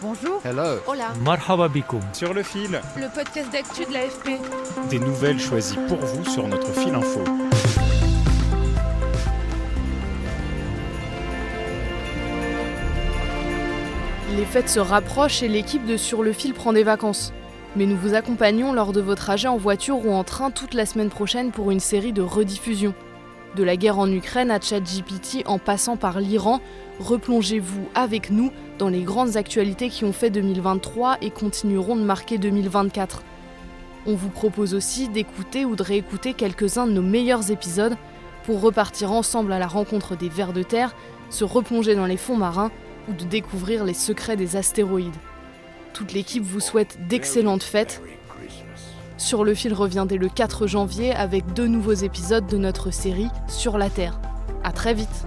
Bonjour. Hello. Hola. Marhaba bikoum. Sur le fil, Le podcast d'actu de l'AFP. des nouvelles choisies pour vous sur notre fil info. Les fêtes se rapprochent et l'équipe de Sur le fil prend des vacances. Mais nous vous accompagnons lors de vos trajets en voiture ou en train toute la semaine prochaine pour une série de rediffusions. De la guerre en Ukraine à ChatGPT en passant par l'Iran, replongez-vous avec nous dans les grandes actualités qui ont fait 2023 et continueront de marquer 2024. On vous propose aussi d'écouter ou de réécouter quelques-uns de nos meilleurs épisodes pour repartir ensemble à la rencontre des vers de terre, se replonger dans les fonds marins ou de découvrir les secrets des astéroïdes. Toute l'équipe vous souhaite d'excellentes fêtes. Sur le fil revient dès le 4 janvier avec deux nouveaux épisodes de notre série Sur la Terre. À très vite